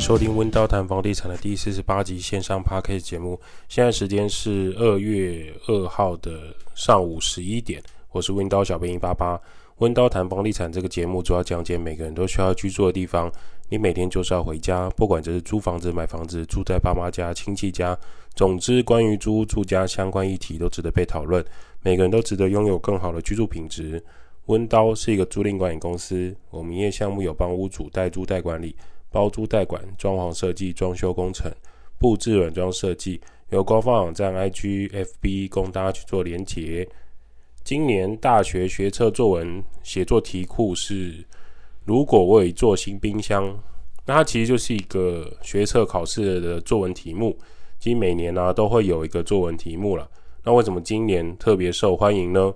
收听温刀谈房地产的第四十八集线上 Podcast 节目。现在时间是二月二号的上午十一点，我是温刀小编一八八。温刀谈房地产这个节目主要讲解每个人都需要居住的地方。你每天就是要回家，不管这是租房子、买房子、住在爸妈家、亲戚家，总之关于租屋住家相关议题都值得被讨论。每个人都值得拥有更好的居住品质。温刀是一个租赁管理公司，我们营业项目有帮屋主代租代管理。包租代管、装潢设计、装修工程、布置软装设计，有官方网站 IG、FB 供大家去做连结。今年大学学测作文写作题库是：如果我有一座新冰箱，那它其实就是一个学测考试的作文题目。其实每年呢、都会有一个作文题目了。那为什么今年特别受欢迎呢？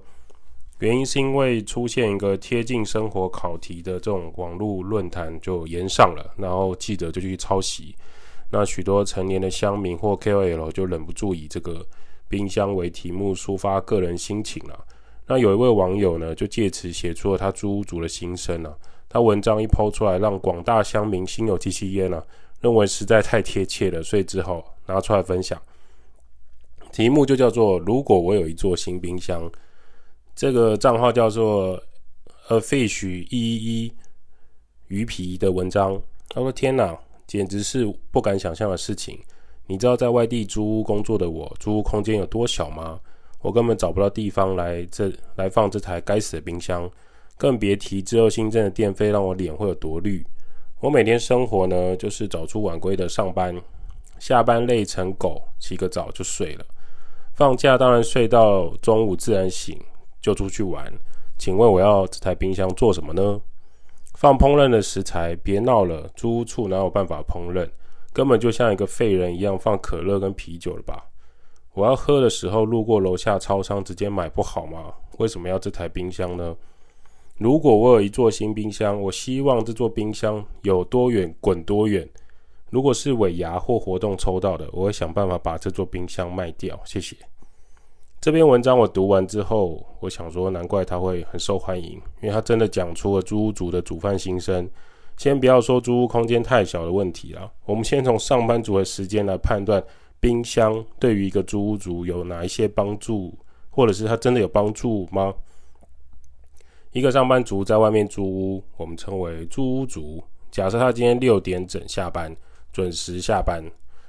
原因是因为出现一个贴近生活考题的这种网络论坛就延上了，然后记者就去抄袭，那许多成年的乡民或 KOL 就忍不住以这个冰箱为题目抒发个人心情了。那有一位网友呢，就借此写出了他租屋族的心声了。他文章一抛出来，让广大乡民心有戚戚焉了，认为实在太贴切了，所以只好拿出来分享。题目就叫做“如果我有一座新冰箱”。这个账号叫做 A Fish 一一一鱼皮的文章，他说：“天哪，简直是不敢想象的事情！你知道在外地租屋工作的我，租屋空间有多小吗？我根本找不到地方来这来放这台该死的冰箱，更别提之后新增的电费让我脸会有多绿。我每天生活呢，就是早出晚归的上班，下班累成狗，洗个澡就睡了。放假当然睡到中午自然醒。”就出去玩，请问我要这台冰箱做什么呢？放烹饪的食材，别闹了，租屋处哪有办法烹饪？根本就像一个废人一样放可乐跟啤酒了吧？我要喝的时候路过楼下超商直接买不好吗？为什么要这台冰箱呢？如果我有一座新冰箱，我希望这座冰箱有多远滚多远。如果是尾牙或活动抽到的，我会想办法把这座冰箱卖掉。谢谢。这篇文章我读完之后，我想说，难怪他会很受欢迎，因为他真的讲出了租屋族的煮饭心声。先不要说租屋空间太小的问题了，我们先从上班族的时间来判断，冰箱对于一个租屋族有哪一些帮助，或者是他真的有帮助吗？一个上班族在外面租屋，我们称为租屋族。假设他今天六点整下班，准时下班，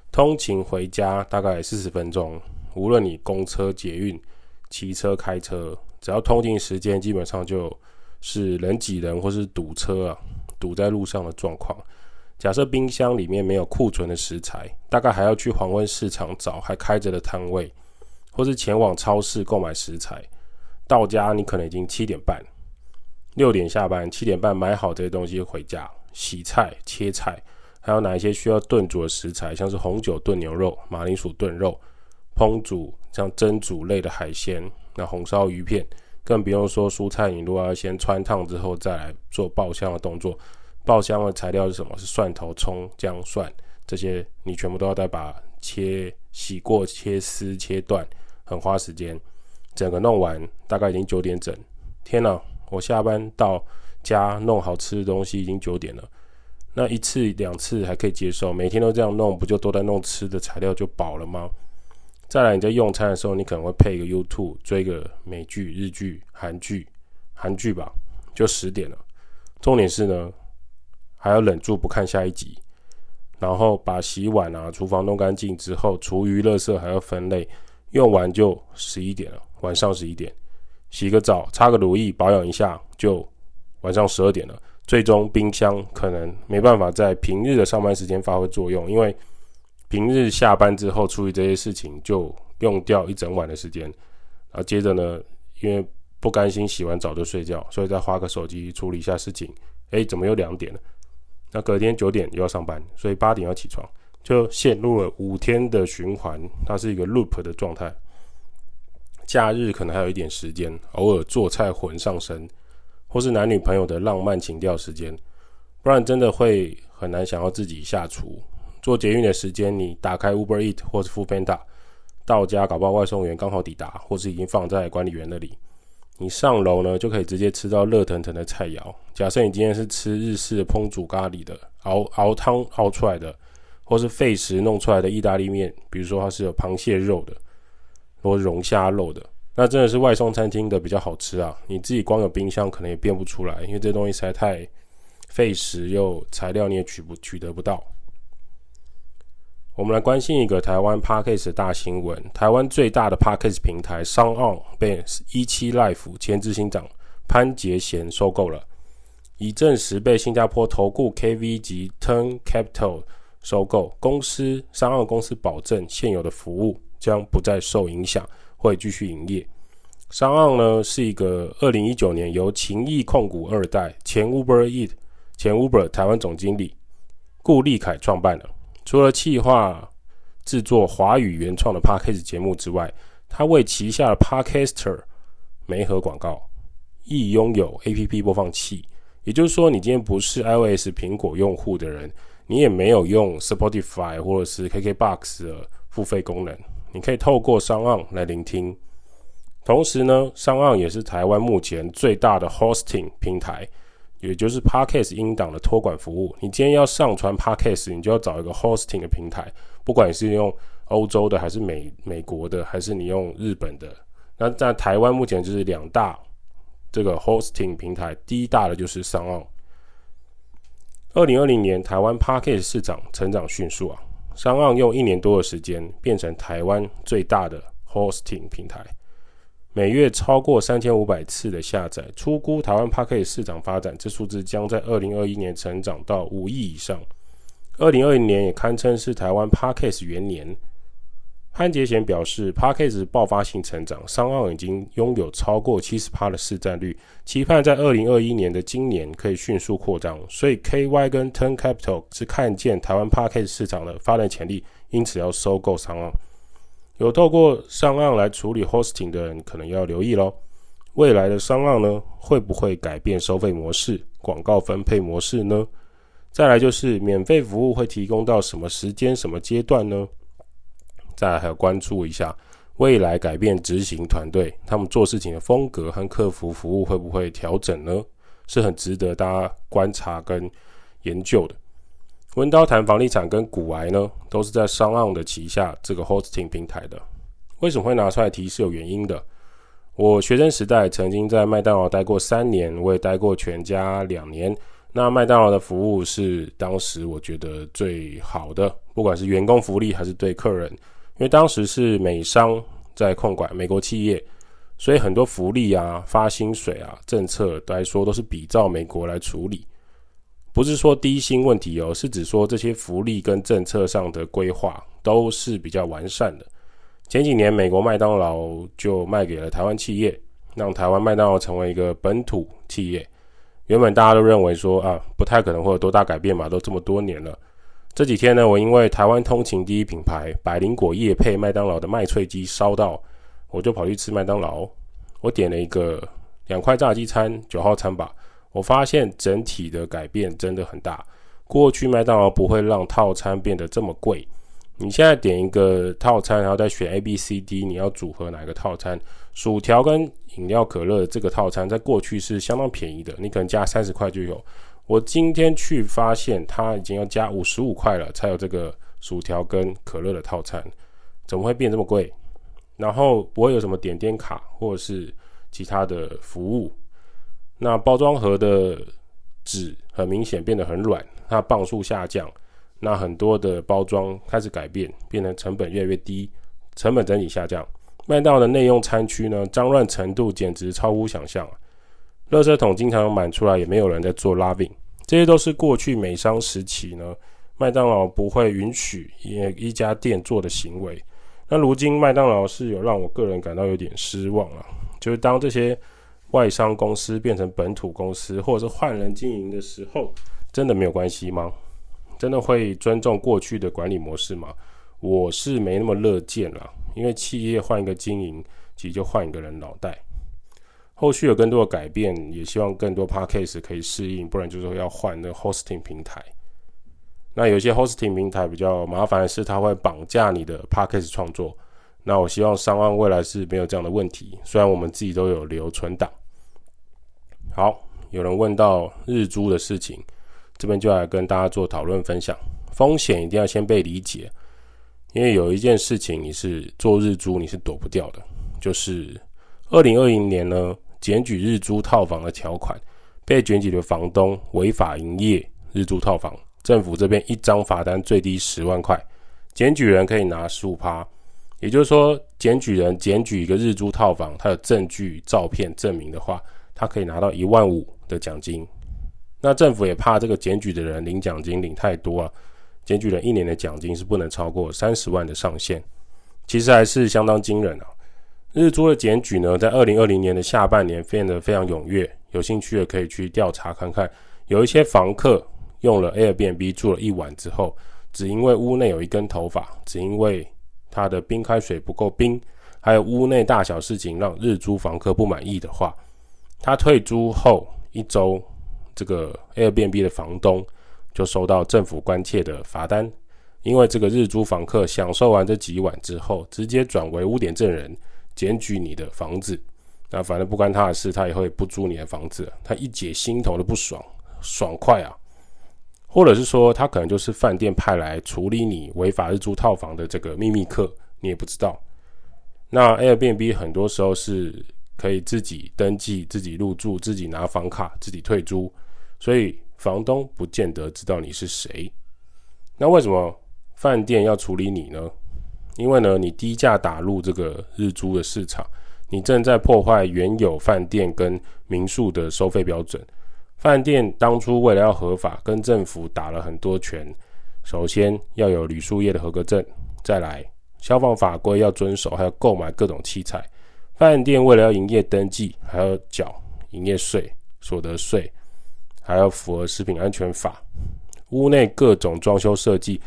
通勤回家大概四十分钟。无论你公车、捷运、骑车、开车，只要通勤时间，基本上就是人挤人或是堵车啊，堵在路上的状况。假设冰箱里面没有库存的食材，大概还要去黄昏市场找还开着的摊位，或是前往超市购买食材。到家你可能已经七点半，六点下班，七点半买好这些东西回家，洗菜、切菜，还有哪一些需要炖煮的食材，像是红酒炖牛肉、马铃薯炖肉。烹煮像蒸煮类的海鲜，那红烧鱼片，更不用说蔬菜。你如果要先汆烫之后再来做爆香的动作，爆香的材料是什么？是蒜头、葱、姜、蒜这些，你全部都要再把切洗过、切丝、切断，很花时间。整个弄完大概已经九点整。天哪！我下班到家弄好吃的东西已经九点了。那一次两次还可以接受，每天都这样弄，不就都在弄吃的材料就饱了吗？再来，你在用餐的时候，你可能会配一个 YouTube，追个美剧、日剧、韩剧、韩剧吧，就十点了。重点是呢，还要忍住不看下一集，然后把洗碗啊、厨房弄干净之后，厨余、垃圾还要分类，用完就十一点了，晚上十一点，洗个澡、擦个乳液、保养一下，就晚上十二点了。最终，冰箱可能没办法在平日的上班时间发挥作用，因为。平日下班之后处理这些事情，就用掉一整晚的时间，然后接着呢，因为不甘心洗完澡就睡觉，所以再花个手机处理一下事情。哎，怎么又两点了？那隔天九点又要上班，所以八点要起床，就陷入了五天的循环，它是一个 loop 的状态。假日可能还有一点时间，偶尔做菜魂上身，或是男女朋友的浪漫情调时间，不然真的会很难想要自己下厨。做捷运的时间，你打开 Uber Eat 或是 Foodpanda，到家搞不好外送员刚好抵达，或是已经放在管理员那里。你上楼呢，就可以直接吃到热腾腾的菜肴。假设你今天是吃日式烹煮咖喱的熬熬汤熬出来的，或是废食弄出来的意大利面，比如说它是有螃蟹肉的，或龙虾肉的，那真的是外送餐厅的比较好吃啊！你自己光有冰箱可能也变不出来，因为这东西实在太费时，又材料你也取不取得不到。我们来关心一个台湾 Parkes 的大新闻：台湾最大的 Parkes 平台 SoundOn 被 17Life 前执行长潘杰贤收购了，已证实被新加坡投顾 KV 及 Turn Capital 收购。公司商澳公司保证现有的服务将不再受影响，会继续营业。商澳呢是一个2019年由情谊控股二代前 Uber Eat 前 Uber 台湾总经理顾立凯创办的。除了企划制作华语原创的 Podcast 节目之外，他为旗下的 Podcaster 媒合广告，亦拥有 APP 播放器。也就是说，你今天不是 iOS 苹果用户的人，你也没有用 Spotify 或者是 KKBox 的付费功能，你可以透过 SoundOn 来聆听。同时呢，SoundOn 也是台湾目前最大的 Hosting 平台。也就是 Podcast 音档的托管服务。你今天要上传 Podcast，你就要找一个 Hosting 的平台，不管你是用欧洲的，还是美美国的，还是你用日本的。那在台湾目前就是两大这个 Hosting 平台，第一大的就是 SoundOn。二零二零年台湾 Podcast 市场成长迅速啊，SoundOn 用一年多的时间变成台湾最大的 Hosting 平台。每月超过三千五百次的下载，初估台湾 Podcast 市场发展，这数字将在二零二一年成长到五亿以上。二零二零年也堪称是台湾 Podcast 元年。潘杰贤表示，Podcast 爆发性成长，SoundOn 已经拥有超过七十趴的市占率，期盼在二零二一年的今年可以迅速扩张。所以 KY 跟 Turn Capital 是看见台湾 Podcast 市场的发展潜力，因此要收购 SoundOn。有透过 SoundOn 来处理 hosting 的人，可能要留意喽。未来的 SoundOn 呢，会不会改变收费模式、广告分配模式呢？再来就是免费服务会提供到什么时间、什么阶段呢？再来还有关注一下未来改变执行团队他们做事情的风格和客服服务会不会调整呢？是很值得大家观察跟研究的。温刀谈房地产跟股癌呢，都是在 SoundOn 的旗下这个 hosting 平台的。为什么会拿出来提是有原因的。我学生时代曾经在麦当劳待过三年，我也待过全家两年。那麦当劳的服务是当时我觉得最好的，不管是员工福利还是对客人，因为当时是美商在控管美国企业，所以很多福利啊、发薪水啊、政策来说都是比照美国来处理。不是说低薪问题哦，是指说这些福利跟政策上的规划都是比较完善的。前几年，美国麦当劳就卖给了台湾企业，让台湾麦当劳成为一个本土企业。原本大家都认为说啊，不太可能会有多大改变嘛，都这么多年了。这几天呢，我因为台湾通勤第一品牌百灵果业配麦当劳的麦脆鸡烧到，我就跑去吃麦当劳。我点了一个两块炸鸡餐，九号餐吧。我发现整体的改变真的很大。过去麦当劳不会让套餐变得这么贵。你现在点一个套餐，然后再选 A、B、C、D，你要组合哪个套餐？薯条跟饮料可乐这个套餐，在过去是相当便宜的，你可能加三十块就有。我今天去发现，它已经要加五十五块了，才有这个薯条跟可乐的套餐。怎么会变这么贵？然后不会有什么点点卡或者是其他的服务。那包装盒的纸很明显变得很软，它磅数下降，那很多的包装开始改变，变成成本越来越低，成本整体下降。麦当劳的内用餐区呢，脏乱程度简直超乎想象啊！垃圾桶经常满出来，也没有人在做拉饼，这些都是过去美商时期呢，麦当劳不会允许一一家店做的行为。那如今麦当劳是有让我个人感到有点失望啊，就是当这些。外商公司变成本土公司，或者是换人经营的时候，真的没有关系吗？真的会尊重过去的管理模式吗？我是没那么乐见了，因为企业换一个经营，其实就换一个人脑袋。后续有更多的改变，也希望更多 Podcast 可以适应，不然就是说要换那个 hosting 平台。那有些 hosting 平台比较麻烦的是，它会绑架你的 Podcast 创作。那我希望 SoundOn 未来是没有这样的问题，虽然我们自己都有留存档。好，有人问到日租的事情，这边就来跟大家做讨论分享。风险一定要先被理解，因为有一件事情你是做日租你是躲不掉的，就是二零二零年呢，检举日租套房的条款被检举的房东违法营业日租套房，政府这边一张罚单最低十万块，检举人可以拿十五趴，也就是说，检举人检举一个日租套房，他有证据照片证明的话，他可以拿到一万五的奖金。那政府也怕这个检举的人领奖金领太多啊。检举人一年的奖金是不能超过三十万的上限，其实还是相当惊人啊！日租的检举呢，在二零二零年的下半年变得非常踊跃，有兴趣的可以去调查看看。有一些房客用了 Airbnb 住了一晚之后，只因为屋内有一根头发，只因为他的冰开水不够冰，还有屋内大小事情让日租房客不满意的话，他退租后一周，这个 Airbnb 的房东。就收到政府关切的罚单，因为这个日租房客享受完这几晚之后，直接转为污点证人，检举你的房子。那反正不关他的事，他也会不租你的房子。他一解心头的不爽，爽快啊！或者是说，他可能就是饭店派来处理你违法日租套房的这个秘密客，你也不知道。那 Airbnb 很多时候是可以自己登记、自己入住、自己拿房卡、自己退租，所以。房东不见得知道你是谁，那为什么饭店要处理你呢？因为呢，你低价打入这个日租的市场，你正在破坏原有饭店跟民宿的收费标准。饭店当初为了要合法，跟政府打了很多拳，首先要有旅宿业的合格证，再来消防法规要遵守，还要购买各种器材。饭店为了要营业登记，还要缴营业税、所得税。还要符合食品安全法，屋内各种装修设计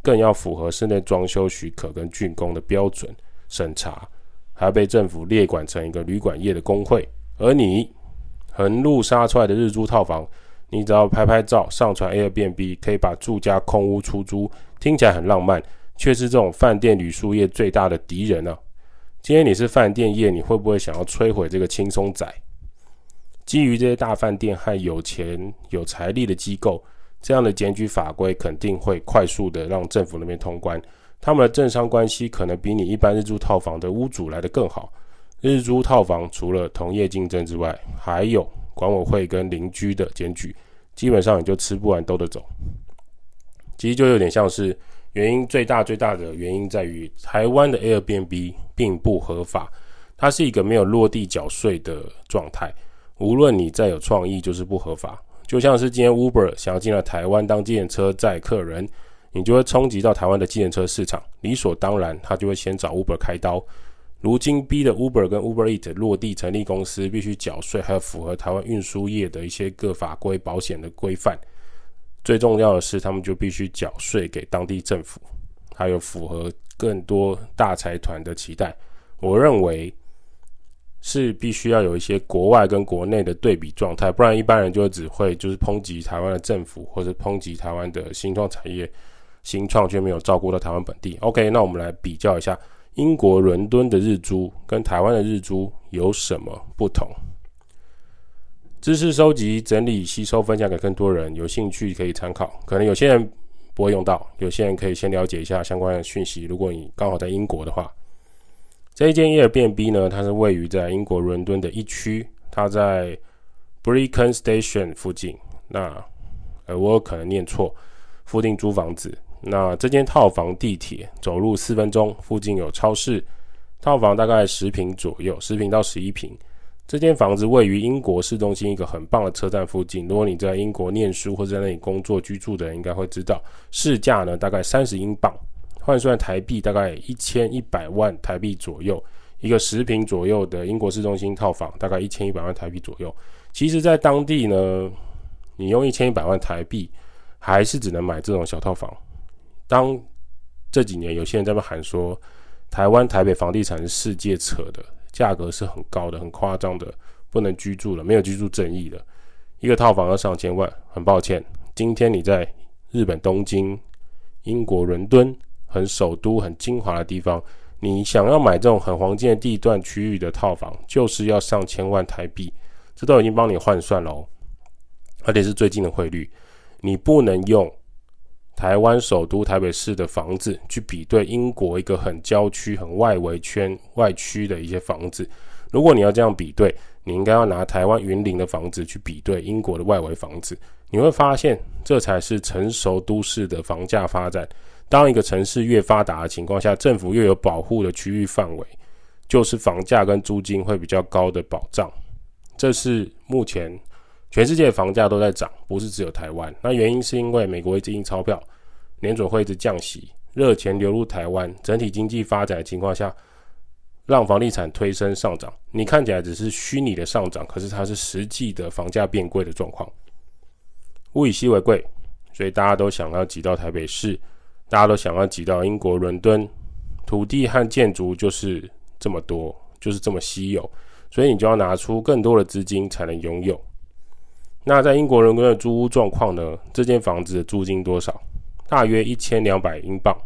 更要符合室内装修许可跟竣工的标准审查，还要被政府列管成一个旅馆业的工会。而你横路杀出来的日租套房，你只要拍拍照上传 Airbnb，可以把住家空屋出租，听起来很浪漫，却是这种饭店旅宿业最大的敌人啊！今天你是饭店业，你会不会想要摧毁这个轻松仔？基于这些大饭店和有钱有财力的机构，这样的检举法规肯定会快速的让政府那边通关。他们的政商关系可能比你一般日租套房的屋主来得更好。日租套房除了同业竞争之外，还有管委会跟邻居的检举，基本上你就吃不完兜着走。其实就有点像是原因最大最大的原因在于台湾的 Airbnb 并不合法，它是一个没有落地缴税的状态。无论你再有创意，就是不合法。就像是今天 Uber 想要进来台湾当计程车载客人，你就会冲击到台湾的计程车市场，理所当然，他就会先找 Uber 开刀。如今逼的 Uber 跟 Uber Eat 落地成立公司，必须缴税，还有符合台湾运输业的一些各法规、保险的规范。最重要的是，他们就必须缴税给当地政府，还有符合更多大财团的期待。我认为。是必须要有一些国外跟国内的对比状态，不然一般人就只会就是抨击台湾的政府，或者抨击台湾的新创产业，新创却没有照顾到台湾本地。OK，那我们来比较一下英国伦敦的日租跟台湾的日租有什么不同？知识收集、整理、吸收、分享给更多人，有兴趣可以参考。可能有些人不会用到，有些人可以先了解一下相关的讯息。如果你刚好在英国的话。这一间 Airbnb 呢，它是位于在英国伦敦的一区，它在 Bricken Station 附近。那呃，我可能念错，附近租房子。那这间套房地铁走路四分钟，附近有超市。套房大概十平左右，十平到十一平。这间房子位于英国市中心一个很棒的车站附近。如果你在英国念书或者在那里工作居住的人，应该会知道，市价呢大概三十英镑。换算台币大概一千一百万台币左右，一个十平左右的英国市中心套房，大概一千一百万台币左右。其实，在当地呢，你用一千一百万台币，还是只能买这种小套房。当这几年有些人在那喊说，台湾台北房地产是世界扯的，价格是很高的、很夸张的，不能居住了，没有居住正义了。一个套房要上千万，很抱歉，今天你在日本东京、英国伦敦。很首都、很精华的地方，你想要买这种很黄金的地段区域的套房，就是要上千万台币，这都已经帮你换算了哦，而且是最近的汇率。你不能用台湾首都台北市的房子去比对英国一个很郊区、很外围圈外区的一些房子。如果你要这样比对，你应该要拿台湾云林的房子去比对英国的外围房子。你会发现，这才是成熟都市的房价发展。当一个城市越发达的情况下，政府越有保护的区域范围，就是房价跟租金会比较高的保障。这是目前全世界房价都在涨，不是只有台湾。那原因是因为美国一直印钞票，联准会一直降息，热钱流入台湾，整体经济发展的情况下，让房地产推升上涨。你看起来只是虚拟的上涨，可是它是实际的房价变贵的状况。物以稀为贵，所以大家都想要挤到台北市，大家都想要挤到英国伦敦，土地和建筑就是这么多，就是这么稀有，所以你就要拿出更多的资金才能拥有。那在英国伦敦的租屋状况呢？这间房子的租金多少？大约一千两百英镑，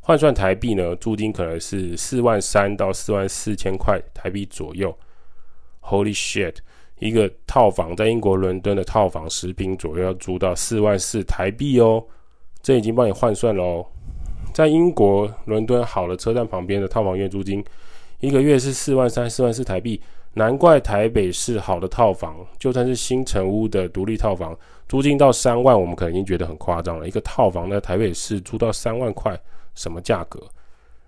换算台币呢，租金可能是四万三到四万四千块台币左右。Holy shit！一个套房在英国伦敦的套房十坪左右要租到四万四台币哦，这已经帮你换算了哦。在英国伦敦好的车站旁边的套房月租金，一个月是四万三、四万四台币，难怪台北市好的套房，就算是新城屋的独立套房，租金到三万，我们可能已经觉得很夸张了。一个套房在台北市租到三万块，什么价格？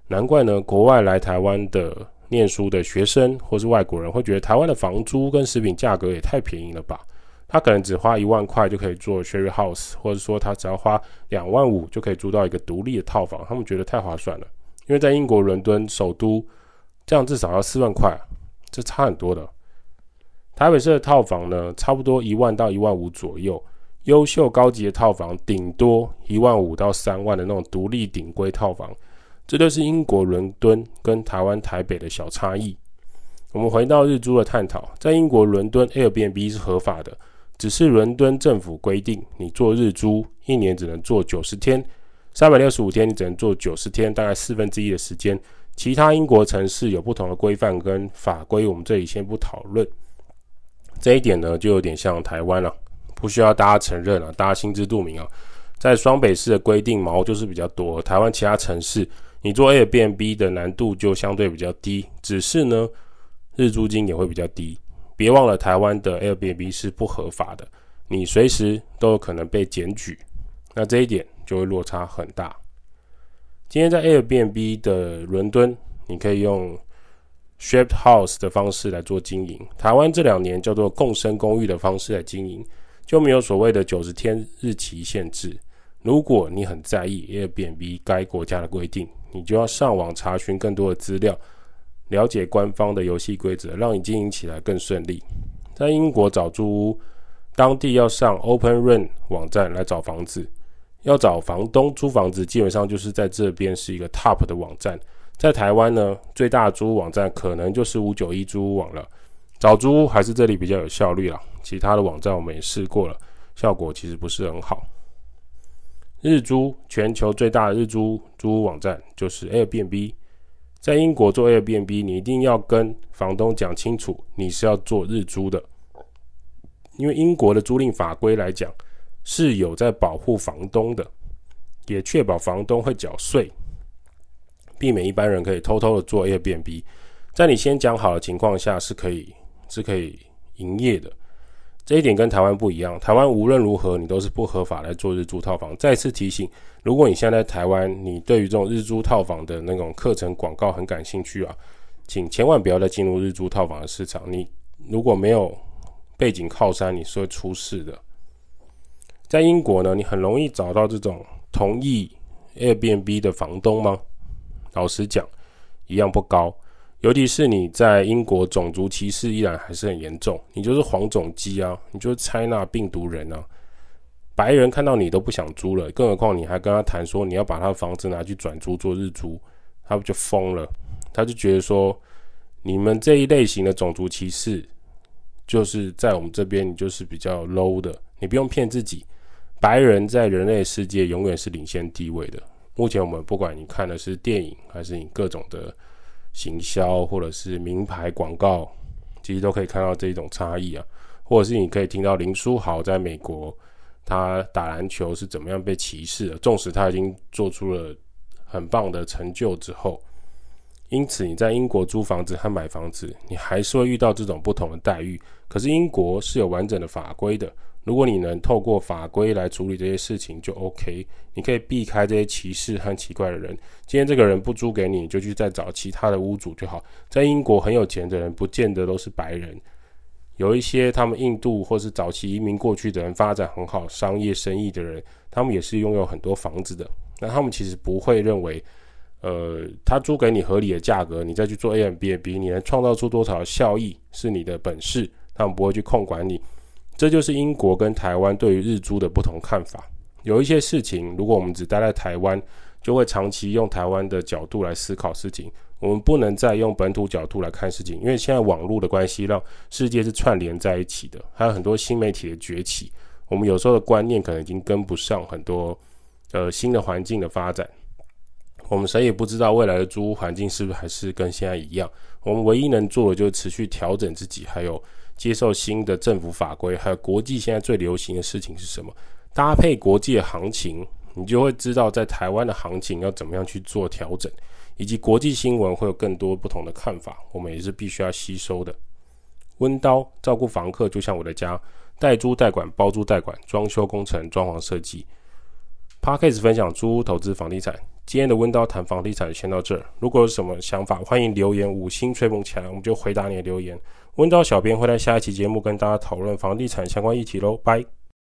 难怪呢，国外来台湾的。念书的学生或是外国人会觉得台湾的房租跟食品价格也太便宜了吧？他可能只花一万块就可以做 share house，或者说他只要花两万五就可以租到一个独立的套房，他们觉得太划算了。因为在英国伦敦首都，这样至少要四万块，这差很多的。台北市的套房呢，差不多一万到一万五左右，优秀高级的套房顶多一万五到三万的那种独立顶规套房。这就是英国伦敦跟台湾台北的小差异。我们回到日租的探讨，在英国伦敦 Airbnb 是合法的，只是伦敦政府规定你做日租一年只能做九十天，三百六十五天你只能做九十天，大概四分之一的时间。其他英国城市有不同的规范跟法规，我们这里先不讨论。这一点呢，就有点像台湾了，不需要大家承认啊，大家心知肚明啊。在双北市的规定毛就是比较多，台湾其他城市。你做 Airbnb 的难度就相对比较低，只是呢，日租金也会比较低。别忘了，台湾的 Airbnb 是不合法的，你随时都有可能被检举，那这一点就会落差很大。今天在 Airbnb 的伦敦，你可以用 Shared House 的方式来做经营。台湾这两年叫做共生公寓的方式来经营，就没有所谓的九十天日期限制。如果你很在意 Airbnb 该国家的规定，你就要上网查询更多的资料，了解官方的游戏规则，让你经营起来更顺利。在英国找租屋，当地要上 OpenRent 网站来找房子，要找房东租房子，基本上就是在这边是一个 Top 的网站。在台湾呢，最大的租屋网站可能就是五九一租屋网了。找租屋还是这里比较有效率啦，其他的网站我们也试过了，效果其实不是很好。日租全球最大的日租租屋网站就是 Airbnb。在英国做 Airbnb，你一定要跟房东讲清楚你是要做日租的，因为英国的租赁法规来讲是有在保护房东的，也确保房东会缴税，避免一般人可以偷偷的做 A 变 B。在你先讲好的情况下，是可以是可以营业的。这一点跟台湾不一样，台湾无论如何你都是不合法来做日租套房。再次提醒，如果你现在在台湾，你对于这种日租套房的那种课程广告很感兴趣啊，请千万不要再进入日租套房的市场。你如果没有背景靠山，你是会出事的。在英国呢，你很容易找到这种同意 Airbnb 的房东吗？老实讲，一样不高。尤其是你在英国，种族歧视依然还是很严重。你就是黄种鸡啊，你就是 China 病毒人啊。白人看到你都不想租了，更何况你还跟他谈说你要把他的房子拿去转租做日租，他不就疯了？他就觉得说，你们这一类型的种族歧视，就是在我们这边你就是比较 low 的。你不用骗自己，白人在人类世界永远是领先地位的。目前我们不管你看的是电影，还是你各种的。行销或者是名牌广告，其实都可以看到这一种差异啊，或者是你可以听到林书豪在美国，他打篮球是怎么样被歧视的，纵使他已经做出了很棒的成就之后。因此，你在英国租房子和买房子，你还是会遇到这种不同的待遇。可是英国是有完整的法规的，如果你能透过法规来处理这些事情，就 OK。你可以避开这些歧视和奇怪的人。今天这个人不租给你，你就去再找其他的屋主就好。在英国很有钱的人，不见得都是白人，有一些他们印度或是早期移民过去的人，发展很好，商业生意的人，他们也是拥有很多房子的。那他们其实不会认为。呃，他租给你合理的价格，你再去做 Airbnb，你能创造出多少效益是你的本事，他们不会去控管你。这就是英国跟台湾对于日租的不同看法。有一些事情，如果我们只待在台湾，就会长期用台湾的角度来思考事情。我们不能再用本土角度来看事情，因为现在网络的关系，让世界是串联在一起的，还有很多新媒体的崛起，我们有时候的观念可能已经跟不上很多呃新的环境的发展。我们谁也不知道未来的租屋环境是不是还是跟现在一样。我们唯一能做的就是持续调整自己，还有接受新的政府法规，还有国际现在最流行的事情是什么，搭配国际的行情，你就会知道在台湾的行情要怎么样去做调整，以及国际新闻会有更多不同的看法，我们也是必须要吸收的。温刀照顾房客就像我的家，代租代管、包租代管、装修工程、装潢设计。Podcast 分享租屋投资房地产。今天的温道谈房地产先到这儿。如果有什么想法，欢迎留言五星吹捧起来，我们就回答你的留言。温道小编会在下一期节目跟大家讨论房地产相关议题喽，拜。